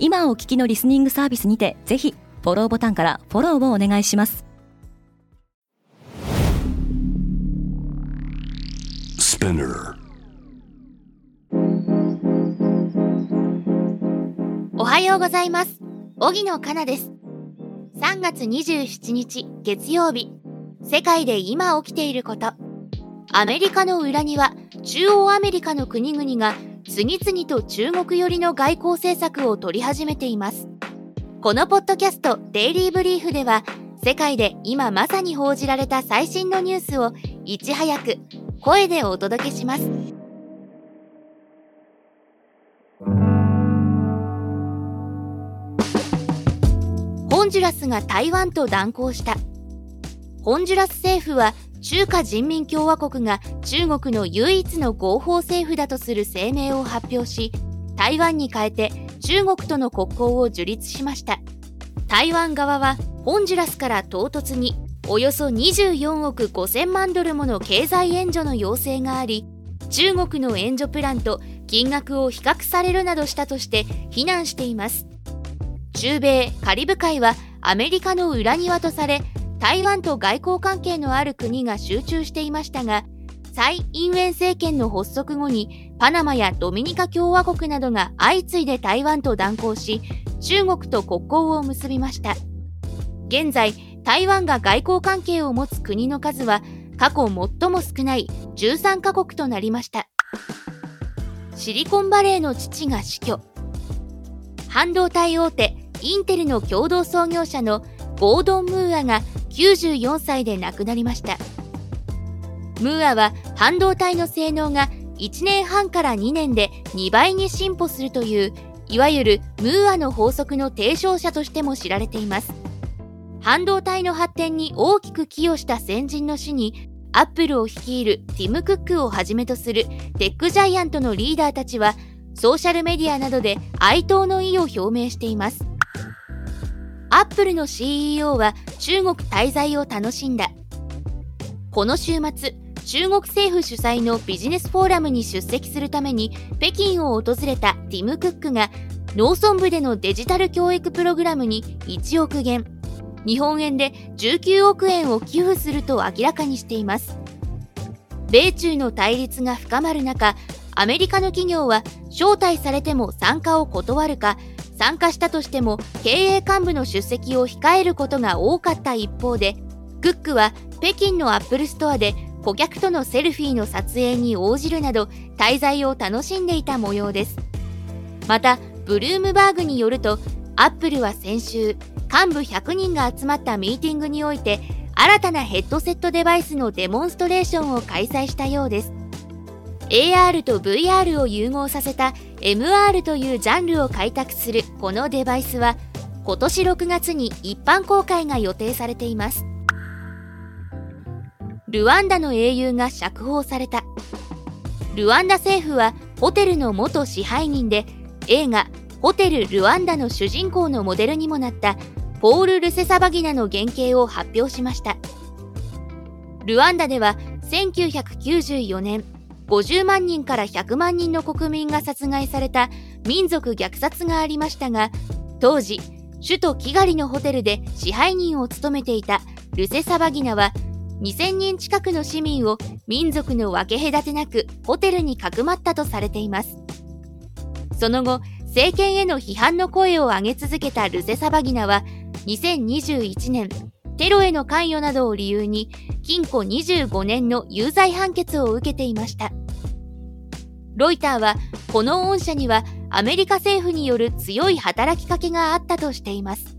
今お聞きのリスニングサービスにてぜひフォローボタンからフォローをお願いします。おはようございます。荻野かなです。3月27日月曜日。世界で今起きていること。アメリカの裏庭。中央アメリカの国々が次々と中国寄りの外交政策を取り始めています。このポッドキャストデイリーブリーフでは世界で今まさに報じられた最新のニュースをいち早く声でお届けします。ホンジュラスが台湾と断交した。ホンジュラス政府は中華人民共和国が中国の唯一の合法政府だとする声明を発表し台湾に変えて中国との国交を樹立しました。台湾側はホンジュラスから唐突におよそ24億5000万ドルもの経済援助の要請があり中国の援助プランと金額を比較されるなどしたとして非難しています。中米カリブ海はアメリカの裏庭とされ台湾と外交関係のある国が集中していましたが蔡英文政権の発足後にパナマやドミニカ共和国などが相次いで台湾と断交し中国と国交を結びました。現在台湾が外交関係を持つ国の数は過去最も少ない13カ国となりました。シリコンバレーの父が死去。半導体大手インテルの共同創業者のゴードン・ムーアが94歳で亡くなりました。ムーアは半導体の性能が1年半から2年で2倍に進歩するといういわゆるムーアの法則の提唱者としても知られています。半導体の発展に大きく寄与した先人の死にアップルを率いるティム・クックをはじめとするテックジャイアントのリーダーたちはソーシャルメディアなどで哀悼の意を表明しています。アップルの CEO は中国滞在を楽しんだ。この週末中国政府主催のビジネスフォーラムに出席するために北京を訪れたティム・クックが農村部でのデジタル教育プログラムに1億元。日本円で19億円を寄付すると明らかにしています。米中の対立が深まる中アメリカの企業は招待されても参加を断るか参加したとしても経営幹部の出席を控えることが多かった一方でクックは北京のアップルストアで顧客とのセルフィーの撮影に応じるなど滞在を楽しんでいた模様です。またブルームバーグによるとアップルは先週幹部100人が集まったミーティングにおいて新たなヘッドセットデバイスのデモンストレーションを開催したようです。AR と VR を融合させた MR というジャンルを開拓するこのデバイスは今年6月に一般公開が予定されています。ルワンダの英雄が釈放された。ルワンダ政府はホテルの元支配人で映画「ホテルルワンダ」の主人公のモデルにもなったポール・ルセサバギナの原型を発表しました。ルワンダでは1994年50万人から100万人の国民が殺害された民族虐殺がありましたが当時首都キガリのホテルで支配人を務めていたルセサバギナは2000人近くの市民を民族の分け隔てなくホテルにかくまったとされています。その後政権への批判の声を上げ続けたルセサバギナは2021年テロへの関与などを理由に禁錮25年の有罪判決を受けていました。ロイターはこの恩赦にはアメリカ政府による強い働きかけがあったとしています。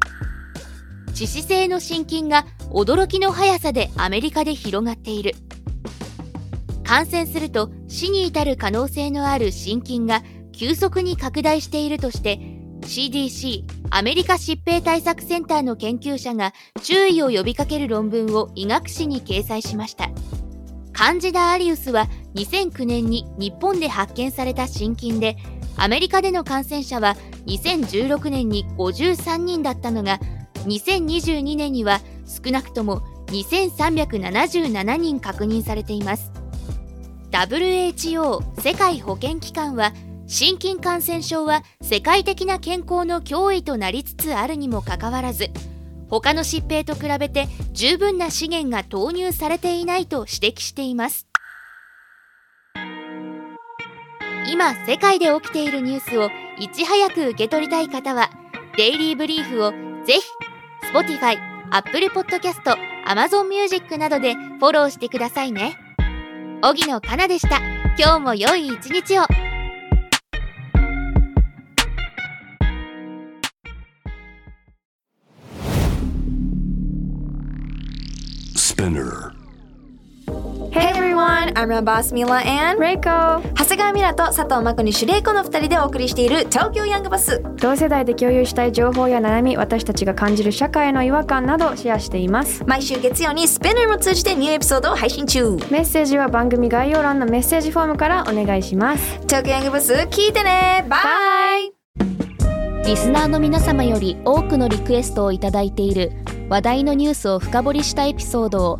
致死性の心筋が驚きの速さでアメリカで広がっている。感染すると死に至る可能性のある心筋が急速に拡大しているとして CDC アメリカ疾病対策センターの研究者が注意を呼びかける論文を医学誌に掲載しました。カンジダ・アリウスは2009年に日本で発見された心筋でアメリカでの感染者は2016年に53人だったのが2022年には少なくとも2377人確認されています。WHO 世界保健機関は心筋感染症は世界的な健康の脅威となりつつあるにもかかわらず他の疾病と比べて十分な資源が投入されていないと指摘しています。今世界で起きているニュースをいち早く受け取りたい方はデイリーブリーフをぜひ Spotify、Apple Podcast、Amazon Music などでフォローしてくださいね。荻野かなでした。今日も良い一日を。Spinner. Everyone, I'm your boss Mila and レイコ長谷川ミラと佐藤真子にシュレイコの二人でお送りしている東京ヤングバス。同世代で共有したい情報や悩み私たちが感じる社会の違和感などシェアしています。毎週月曜にスペナーを通じてニューエピソードを配信中。メッセージは番組概要欄のメッセージフォームからお願いします。東京ヤングバス聞いてね。バイリスナーの皆様より多くのリクエストをいただいている話題のニュースを深掘りしたエピソードを